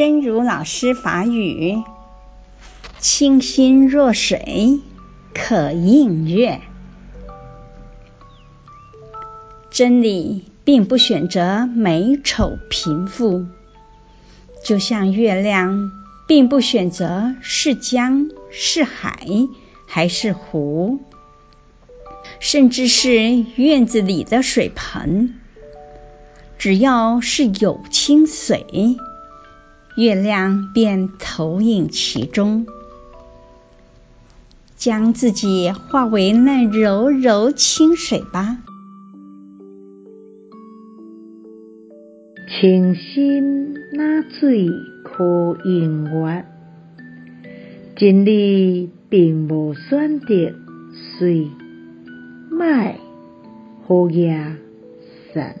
真如老师法语：清心若水，可映月。真理并不选择美丑贫富，就像月亮并不选择是江是海还是湖，甚至是院子里的水盆，只要是有清水，月亮便投影其中，将自己化为那柔柔清水吧。清心那水，可映月。真理并无选择水、歹、好、野、善，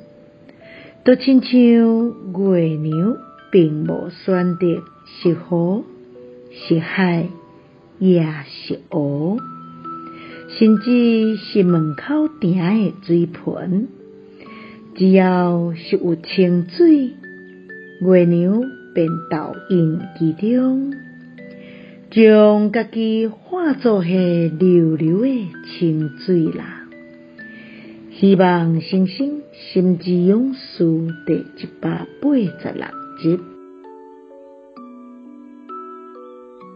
就亲像月亮并无选择是好、是海，也是恶，甚至是门口埕的水盆。只要是有清水，月亮便投影其中，将家己化作系柔柔的清水啦。希望新生心之勇士第一百八十六 จิต